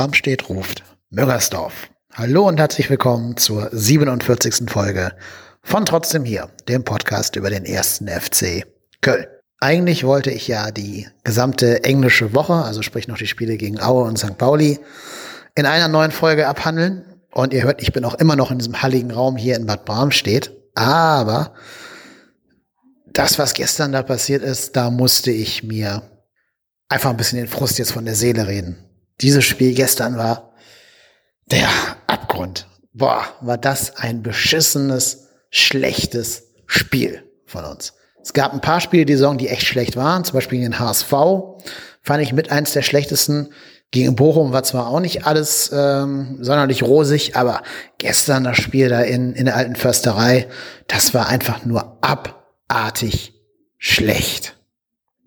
Bramstedt ruft Müngersdorf. Hallo und herzlich willkommen zur 47. Folge von Trotzdem hier, dem Podcast über den ersten FC Köln. Eigentlich wollte ich ja die gesamte englische Woche, also sprich noch die Spiele gegen Aue und St. Pauli, in einer neuen Folge abhandeln. Und ihr hört, ich bin auch immer noch in diesem halligen Raum hier in Bad Bramstedt. Aber das, was gestern da passiert ist, da musste ich mir einfach ein bisschen den Frust jetzt von der Seele reden. Dieses Spiel gestern war der Abgrund. Boah, war das ein beschissenes, schlechtes Spiel von uns. Es gab ein paar Spiele die Saison, die echt schlecht waren, zum Beispiel den HSV, fand ich mit eins der schlechtesten. Gegen Bochum war zwar auch nicht alles ähm, sonderlich rosig, aber gestern das Spiel da in, in der alten Försterei, das war einfach nur abartig schlecht.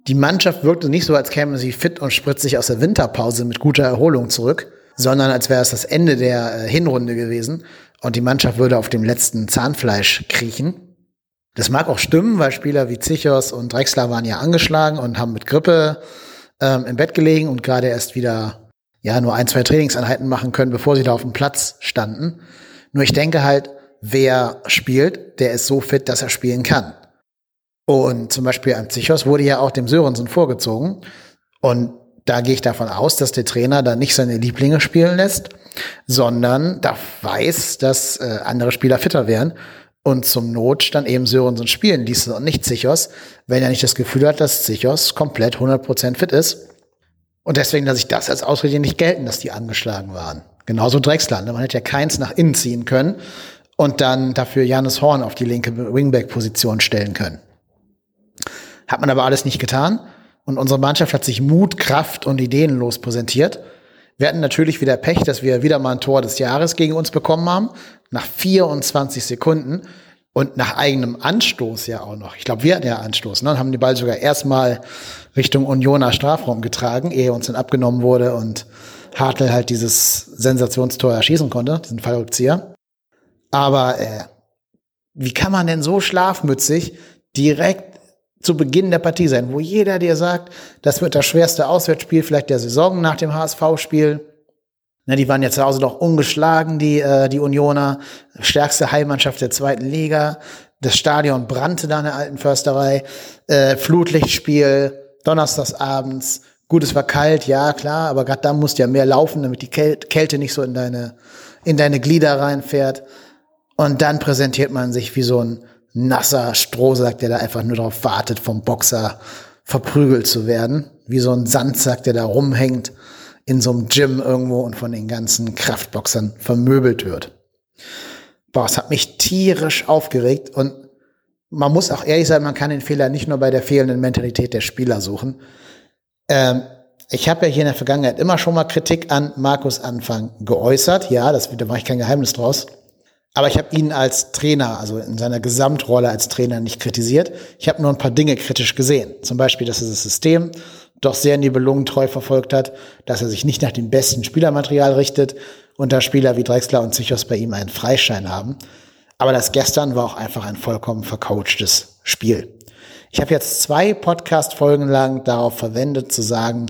Die Mannschaft wirkte nicht so, als käme sie fit und spritzig aus der Winterpause mit guter Erholung zurück, sondern als wäre es das Ende der äh, Hinrunde gewesen und die Mannschaft würde auf dem letzten Zahnfleisch kriechen. Das mag auch stimmen, weil Spieler wie Zichos und Drexler waren ja angeschlagen und haben mit Grippe ähm, im Bett gelegen und gerade erst wieder ja nur ein, zwei Trainingseinheiten machen können, bevor sie da auf dem Platz standen. Nur ich denke halt, wer spielt, der ist so fit, dass er spielen kann. Und zum Beispiel am Zichos wurde ja auch dem Sörensen vorgezogen. Und da gehe ich davon aus, dass der Trainer da nicht seine Lieblinge spielen lässt, sondern da weiß, dass äh, andere Spieler fitter wären und zum Not dann eben Sörensen spielen ließ und nicht Zichos, wenn er nicht das Gefühl hat, dass Zichos komplett 100% fit ist. Und deswegen lasse ich das als Ausrede nicht gelten, dass die angeschlagen waren. Genauso Drexler. Man hätte ja keins nach innen ziehen können und dann dafür Janis Horn auf die linke Wingback-Position stellen können. Hat man aber alles nicht getan. Und unsere Mannschaft hat sich Mut, Kraft und ideenlos präsentiert. Wir hatten natürlich wieder Pech, dass wir wieder mal ein Tor des Jahres gegen uns bekommen haben. Nach 24 Sekunden und nach eigenem Anstoß ja auch noch. Ich glaube, wir hatten ja Anstoß, ne? Und haben die Ball sogar erstmal Richtung Unioner Strafraum getragen, ehe uns dann abgenommen wurde und Hartl halt dieses Sensationstor erschießen konnte, diesen Fallrückzieher. Aber äh, wie kann man denn so schlafmützig direkt zu Beginn der Partie sein, wo jeder dir sagt, das wird das schwerste Auswärtsspiel vielleicht der Saison nach dem HSV-Spiel. Ne, die waren ja zu Hause doch ungeschlagen, die, äh, die Unioner, stärkste Heimmannschaft der zweiten Liga. Das Stadion brannte da in der alten Försterei. Äh, Flutlichtspiel, donnerstags abends. Gut, es war kalt, ja, klar, aber gerade da musst du ja mehr laufen, damit die Kälte nicht so in deine, in deine Glieder reinfährt. Und dann präsentiert man sich wie so ein nasser Strohsack, der da einfach nur darauf wartet, vom Boxer verprügelt zu werden. Wie so ein Sandsack, der da rumhängt in so einem Gym irgendwo und von den ganzen Kraftboxern vermöbelt wird. Boah, es hat mich tierisch aufgeregt und man muss auch ehrlich sein, man kann den Fehler nicht nur bei der fehlenden Mentalität der Spieler suchen. Ähm, ich habe ja hier in der Vergangenheit immer schon mal Kritik an Markus Anfang geäußert. Ja, das, da mache ich kein Geheimnis draus. Aber ich habe ihn als Trainer, also in seiner Gesamtrolle als Trainer nicht kritisiert. Ich habe nur ein paar Dinge kritisch gesehen. Zum Beispiel, dass er das System doch sehr nibelungentreu verfolgt hat, dass er sich nicht nach dem besten Spielermaterial richtet und da Spieler wie Drexler und Zichos bei ihm einen Freischein haben. Aber das gestern war auch einfach ein vollkommen vercoachtes Spiel. Ich habe jetzt zwei Podcast-Folgen lang darauf verwendet zu sagen,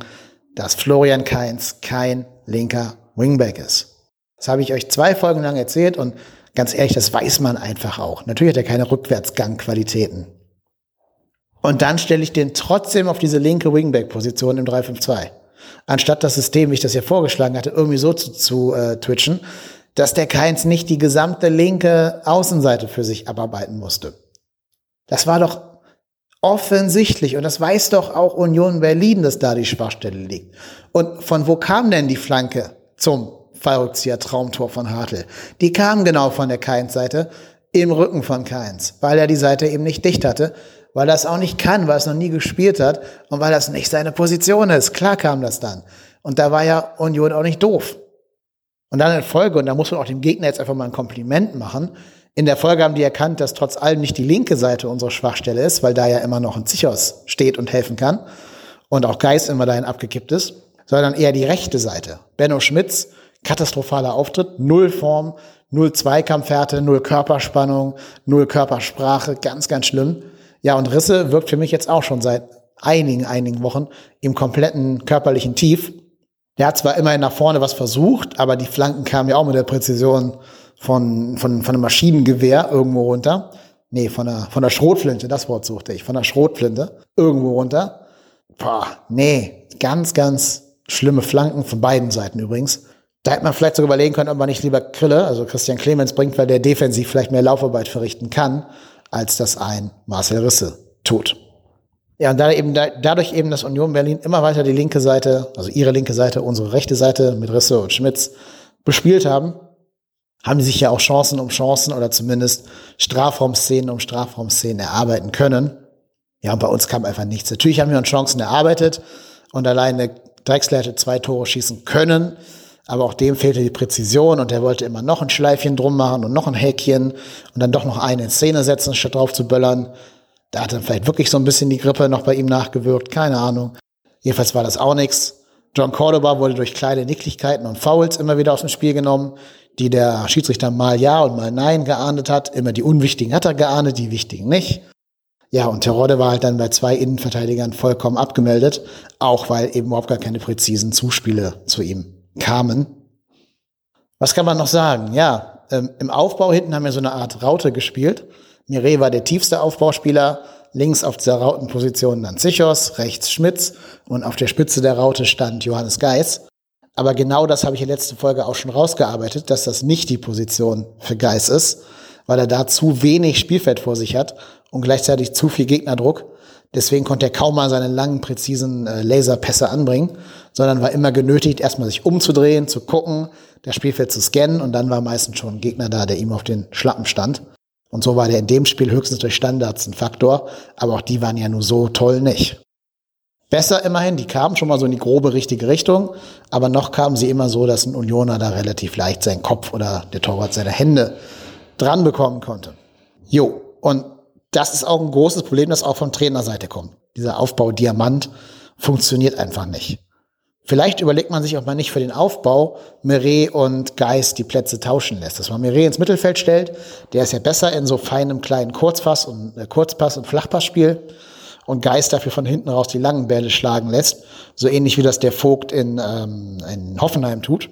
dass Florian Kainz kein linker Wingback ist. Das habe ich euch zwei Folgen lang erzählt und Ganz ehrlich, das weiß man einfach auch. Natürlich hat er keine Rückwärtsgangqualitäten. Und dann stelle ich den trotzdem auf diese linke Wingback-Position im 3-5-2. Anstatt das System, wie ich das ja vorgeschlagen hatte, irgendwie so zu, zu äh, twitchen, dass der Keins nicht die gesamte linke Außenseite für sich abarbeiten musste. Das war doch offensichtlich und das weiß doch auch Union Berlin, dass da die Schwachstelle liegt. Und von wo kam denn die Flanke zum Fallrückzieher Traumtor von Hartl. Die kam genau von der Keins-Seite im Rücken von Keins, weil er die Seite eben nicht dicht hatte, weil er es auch nicht kann, weil es noch nie gespielt hat und weil das nicht seine Position ist. Klar kam das dann. Und da war ja Union auch nicht doof. Und dann in Folge, und da muss man auch dem Gegner jetzt einfach mal ein Kompliment machen, in der Folge haben die erkannt, dass trotz allem nicht die linke Seite unsere Schwachstelle ist, weil da ja immer noch ein Zichos steht und helfen kann und auch Geist immer dahin abgekippt ist, sondern eher die rechte Seite. Benno Schmitz katastrophaler Auftritt, null Form, null Zweikampfhärte, null Körperspannung, null Körpersprache, ganz, ganz schlimm. Ja, und Risse wirkt für mich jetzt auch schon seit einigen, einigen Wochen im kompletten körperlichen Tief. Der hat zwar immerhin nach vorne was versucht, aber die Flanken kamen ja auch mit der Präzision von, von, von einem Maschinengewehr irgendwo runter. Nee, von der, von der Schrotflinte, das Wort suchte ich, von der Schrotflinte irgendwo runter. Boah, nee, ganz, ganz schlimme Flanken von beiden Seiten übrigens. Da hätte man vielleicht sogar überlegen können, ob man nicht lieber Krille, also Christian Clemens bringt, weil der defensiv vielleicht mehr Laufarbeit verrichten kann, als das ein Marcel Risse tut. Ja, und da eben, da, dadurch eben, dass Union Berlin immer weiter die linke Seite, also ihre linke Seite, unsere rechte Seite mit Risse und Schmitz bespielt haben, haben die sich ja auch Chancen um Chancen oder zumindest Strafraumszenen um Strafraumszenen erarbeiten können. Ja, und bei uns kam einfach nichts. Natürlich haben wir uns Chancen erarbeitet und alleine Drexler hätte zwei Tore schießen können, aber auch dem fehlte die Präzision und er wollte immer noch ein Schleifchen drum machen und noch ein Häkchen und dann doch noch einen in Szene setzen, statt drauf zu böllern. Da hat dann vielleicht wirklich so ein bisschen die Grippe noch bei ihm nachgewirkt, keine Ahnung. Jedenfalls war das auch nichts. John Cordoba wurde durch kleine Nicklichkeiten und Fouls immer wieder aus dem Spiel genommen, die der Schiedsrichter mal ja und mal nein geahndet hat. Immer die unwichtigen hat er geahndet, die wichtigen nicht. Ja, und Terodde war halt dann bei zwei Innenverteidigern vollkommen abgemeldet, auch weil eben überhaupt gar keine präzisen Zuspiele zu ihm kamen. Was kann man noch sagen? Ja, ähm, im Aufbau hinten haben wir so eine Art Raute gespielt. Mire war der tiefste Aufbauspieler. Links auf dieser Rautenposition dann Zichos, rechts Schmitz und auf der Spitze der Raute stand Johannes Geis. Aber genau das habe ich in der letzten Folge auch schon rausgearbeitet, dass das nicht die Position für Geis ist, weil er da zu wenig Spielfeld vor sich hat und gleichzeitig zu viel Gegnerdruck. Deswegen konnte er kaum mal seine langen, präzisen äh, Laserpässe anbringen, sondern war immer genötigt, erstmal sich umzudrehen, zu gucken, das Spielfeld zu scannen und dann war meistens schon ein Gegner da, der ihm auf den Schlappen stand. Und so war der in dem Spiel höchstens durch Standards ein Faktor, aber auch die waren ja nur so toll nicht. Besser immerhin, die kamen schon mal so in die grobe richtige Richtung, aber noch kamen sie immer so, dass ein Unioner da relativ leicht seinen Kopf oder der Torwart seine Hände dran bekommen konnte. Jo, und das ist auch ein großes Problem, das auch von Trainerseite kommt. Dieser Aufbau Diamant funktioniert einfach nicht. Vielleicht überlegt man sich, ob man nicht für den Aufbau Meret und Geist die Plätze tauschen lässt. Dass man Meret ins Mittelfeld stellt, der ist ja besser in so feinem kleinen Kurzpass und äh, Kurzpass und Flachpassspiel und Geist dafür von hinten raus die langen Bälle schlagen lässt, so ähnlich wie das der Vogt in, ähm, in Hoffenheim tut.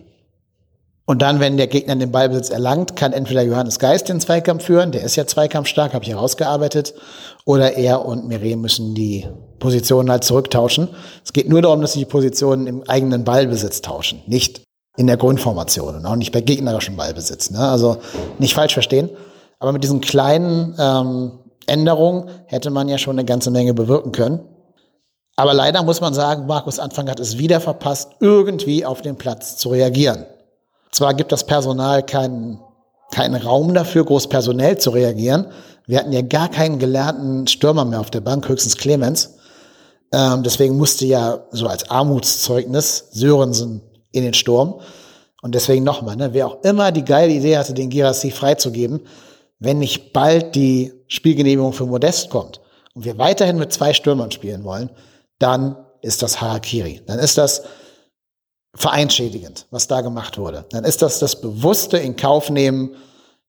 Und dann, wenn der Gegner den Ballbesitz erlangt, kann entweder Johannes Geist den Zweikampf führen, der ist ja zweikampfstark, habe ich herausgearbeitet, oder er und Mire müssen die Positionen halt zurücktauschen. Es geht nur darum, dass sie die Positionen im eigenen Ballbesitz tauschen, nicht in der Grundformation und auch nicht bei gegnerischem Ballbesitz. Ne? Also nicht falsch verstehen. Aber mit diesen kleinen ähm, Änderungen hätte man ja schon eine ganze Menge bewirken können. Aber leider muss man sagen, Markus Anfang hat es wieder verpasst, irgendwie auf den Platz zu reagieren. Zwar gibt das Personal keinen, keinen Raum dafür, groß personell zu reagieren. Wir hatten ja gar keinen gelernten Stürmer mehr auf der Bank, höchstens Clemens. Ähm, deswegen musste ja so als Armutszeugnis Sörensen in den Sturm. Und deswegen nochmal, ne, wer auch immer die geile Idee hatte, den Girassi freizugeben, wenn nicht bald die Spielgenehmigung für Modest kommt und wir weiterhin mit zwei Stürmern spielen wollen, dann ist das Harakiri. Dann ist das vereinschädigend, was da gemacht wurde. Dann ist das das bewusste in Kauf nehmen,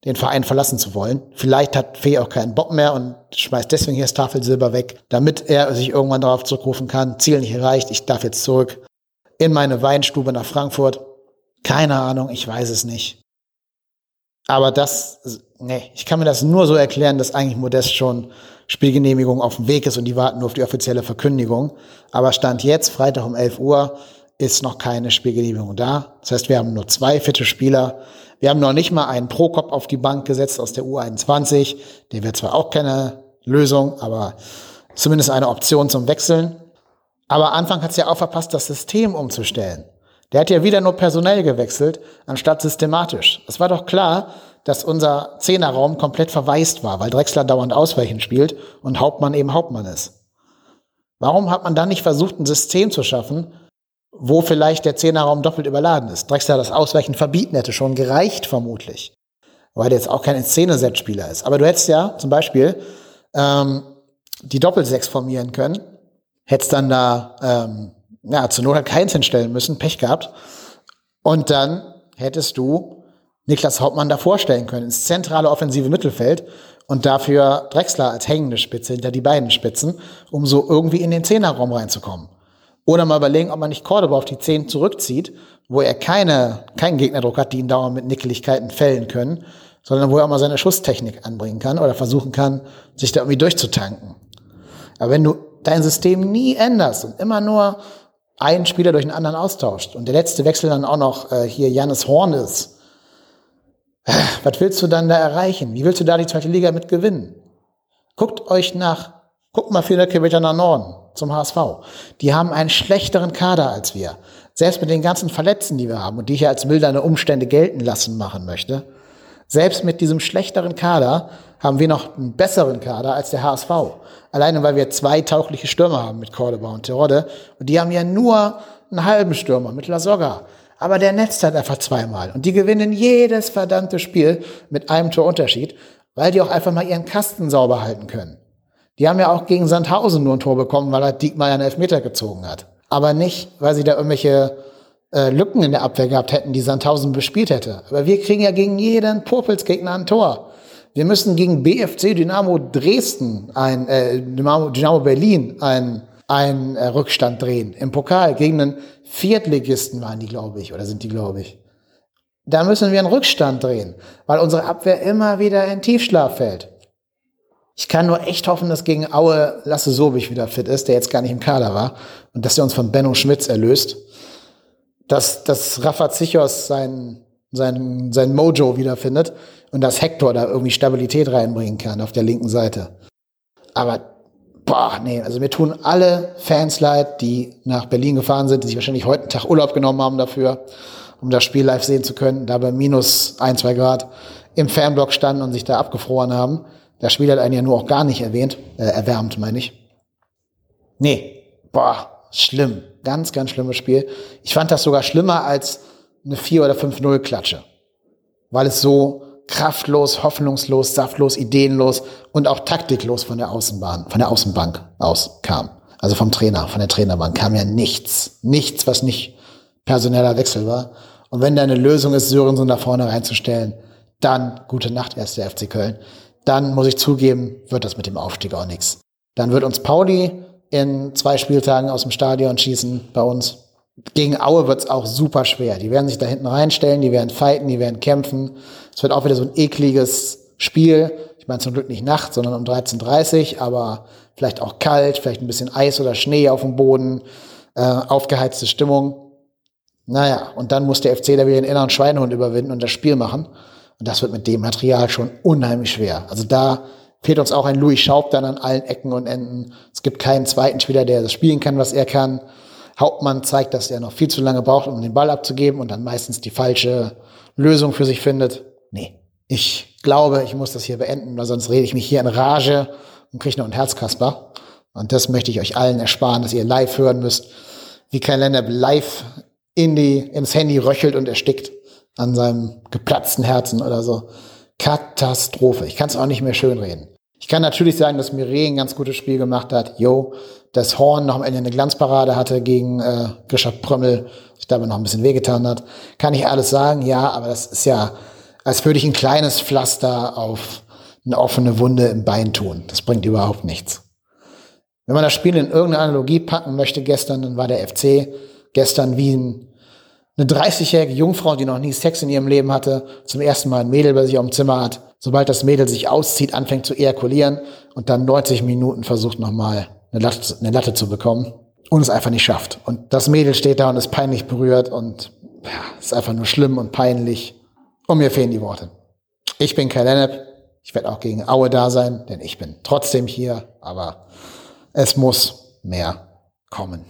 den Verein verlassen zu wollen. Vielleicht hat Fee auch keinen Bock mehr und schmeißt deswegen hier das Tafelsilber weg, damit er sich irgendwann darauf zurückrufen kann, Ziel nicht erreicht, ich darf jetzt zurück in meine Weinstube nach Frankfurt. Keine Ahnung, ich weiß es nicht. Aber das, nee, ich kann mir das nur so erklären, dass eigentlich Modest schon Spielgenehmigung auf dem Weg ist und die warten nur auf die offizielle Verkündigung. Aber Stand jetzt, Freitag um 11 Uhr, ist noch keine Spielgenehmigung da. Das heißt, wir haben nur zwei fitte Spieler. Wir haben noch nicht mal einen Prokop auf die Bank gesetzt aus der U21. Der wäre zwar auch keine Lösung, aber zumindest eine Option zum Wechseln. Aber Anfang hat es ja auch verpasst, das System umzustellen. Der hat ja wieder nur personell gewechselt, anstatt systematisch. Es war doch klar, dass unser Zehnerraum komplett verwaist war, weil Drexler dauernd Ausweichen spielt und Hauptmann eben Hauptmann ist. Warum hat man dann nicht versucht, ein System zu schaffen, wo vielleicht der Zehnerraum doppelt überladen ist. Drexler das Ausweichen verbieten hätte schon gereicht, vermutlich. Weil der jetzt auch kein Szene-Set-Spieler ist. Aber du hättest ja zum Beispiel ähm, die Doppelsechs formieren können, hättest dann da ähm, ja, zur Not halt keins hinstellen müssen, Pech gehabt. Und dann hättest du Niklas Hauptmann davor stellen können, ins zentrale offensive Mittelfeld und dafür Drexler als hängende Spitze hinter die beiden Spitzen, um so irgendwie in den Zehnerraum reinzukommen. Oder mal überlegen, ob man nicht Cordoba auf die 10 zurückzieht, wo er keine, keinen Gegnerdruck hat, die ihn dauernd mit Nickeligkeiten fällen können, sondern wo er auch mal seine Schusstechnik anbringen kann oder versuchen kann, sich da irgendwie durchzutanken. Aber wenn du dein System nie änderst und immer nur einen Spieler durch einen anderen austauscht und der letzte Wechsel dann auch noch äh, hier Janis Horn ist, äh, was willst du dann da erreichen? Wie willst du da die zweite Liga mit gewinnen? Guckt euch nach, guckt mal viele Kilometer nach Norden zum HSV. Die haben einen schlechteren Kader als wir. Selbst mit den ganzen Verletzten, die wir haben und die ich als mildernde Umstände gelten lassen machen möchte, selbst mit diesem schlechteren Kader haben wir noch einen besseren Kader als der HSV. Alleine weil wir zwei taugliche Stürmer haben mit Cordoba und Terodde. Und die haben ja nur einen halben Stürmer mit La Soga. Aber der netzt halt einfach zweimal. Und die gewinnen jedes verdammte Spiel mit einem Torunterschied, weil die auch einfach mal ihren Kasten sauber halten können. Die haben ja auch gegen Sandhausen nur ein Tor bekommen, weil er Diekmeyer einen Elfmeter gezogen hat. Aber nicht, weil sie da irgendwelche äh, Lücken in der Abwehr gehabt hätten, die Sandhausen bespielt hätte. Aber wir kriegen ja gegen jeden Popelsgegner ein Tor. Wir müssen gegen BFC Dynamo Dresden, ein äh, Dynamo, Dynamo Berlin, ein ein äh, Rückstand drehen. Im Pokal gegen einen Viertligisten waren die, glaube ich, oder sind die, glaube ich. Da müssen wir einen Rückstand drehen, weil unsere Abwehr immer wieder in Tiefschlaf fällt. Ich kann nur echt hoffen, dass gegen Aue Lasse Sobich wieder fit ist, der jetzt gar nicht im Kader war, und dass er uns von Benno Schmitz erlöst. Dass, dass Rafa Zichos sein, sein, sein Mojo wiederfindet und dass Hector da irgendwie Stabilität reinbringen kann auf der linken Seite. Aber, boah, nee, also mir tun alle Fans leid, die nach Berlin gefahren sind, die sich wahrscheinlich heute einen Tag Urlaub genommen haben dafür, um das Spiel live sehen zu können, da bei minus ein, zwei Grad im Fanblock standen und sich da abgefroren haben. Das Spiel hat einen ja nur auch gar nicht erwähnt, äh, erwärmt, meine ich. Nee, boah, schlimm. Ganz, ganz schlimmes Spiel. Ich fand das sogar schlimmer als eine 4 oder 5-0 Klatsche. Weil es so kraftlos, hoffnungslos, saftlos, ideenlos und auch taktiklos von der Außenbahn, von der Außenbank aus kam. Also vom Trainer, von der Trainerbank kam ja nichts. Nichts, was nicht personeller Wechsel war. Und wenn deine Lösung ist, Sörensen da vorne reinzustellen, dann gute Nacht, erste FC Köln dann muss ich zugeben, wird das mit dem Aufstieg auch nichts. Dann wird uns Pauli in zwei Spieltagen aus dem Stadion schießen bei uns. Gegen Aue wird es auch super schwer. Die werden sich da hinten reinstellen, die werden fighten, die werden kämpfen. Es wird auch wieder so ein ekliges Spiel. Ich meine zum Glück nicht nachts, sondern um 13.30 Uhr, aber vielleicht auch kalt, vielleicht ein bisschen Eis oder Schnee auf dem Boden, äh, aufgeheizte Stimmung. Naja, und dann muss der FC da wieder den inneren Schweinehund überwinden und das Spiel machen. Und das wird mit dem Material schon unheimlich schwer. Also da fehlt uns auch ein Louis Schaub dann an allen Ecken und Enden. Es gibt keinen zweiten Spieler, der das spielen kann, was er kann. Hauptmann zeigt, dass er noch viel zu lange braucht, um den Ball abzugeben und dann meistens die falsche Lösung für sich findet. Nee, ich glaube, ich muss das hier beenden, weil sonst rede ich mich hier in Rage und kriege noch ein Herzkasper. Und das möchte ich euch allen ersparen, dass ihr live hören müsst, wie kein Lennep live in die, ins Handy röchelt und erstickt an seinem geplatzten Herzen oder so. Katastrophe. Ich kann es auch nicht mehr schönreden. Ich kann natürlich sagen, dass Mireille ein ganz gutes Spiel gemacht hat. Jo, dass Horn noch am Ende eine Glanzparade hatte gegen äh, Grisha Prömmel, sich dabei noch ein bisschen wehgetan hat. Kann ich alles sagen? Ja, aber das ist ja, als würde ich ein kleines Pflaster auf eine offene Wunde im Bein tun. Das bringt überhaupt nichts. Wenn man das Spiel in irgendeine Analogie packen möchte, gestern, dann war der FC gestern wie ein eine 30-jährige Jungfrau, die noch nie Sex in ihrem Leben hatte, zum ersten Mal ein Mädel bei sich auf dem Zimmer hat, sobald das Mädel sich auszieht, anfängt zu ejakulieren und dann 90 Minuten versucht nochmal eine Latte, eine Latte zu bekommen und es einfach nicht schafft. Und das Mädel steht da und ist peinlich berührt und ja, ist einfach nur schlimm und peinlich. Und mir fehlen die Worte. Ich bin Kai Lennep. Ich werde auch gegen Aue da sein, denn ich bin trotzdem hier, aber es muss mehr kommen.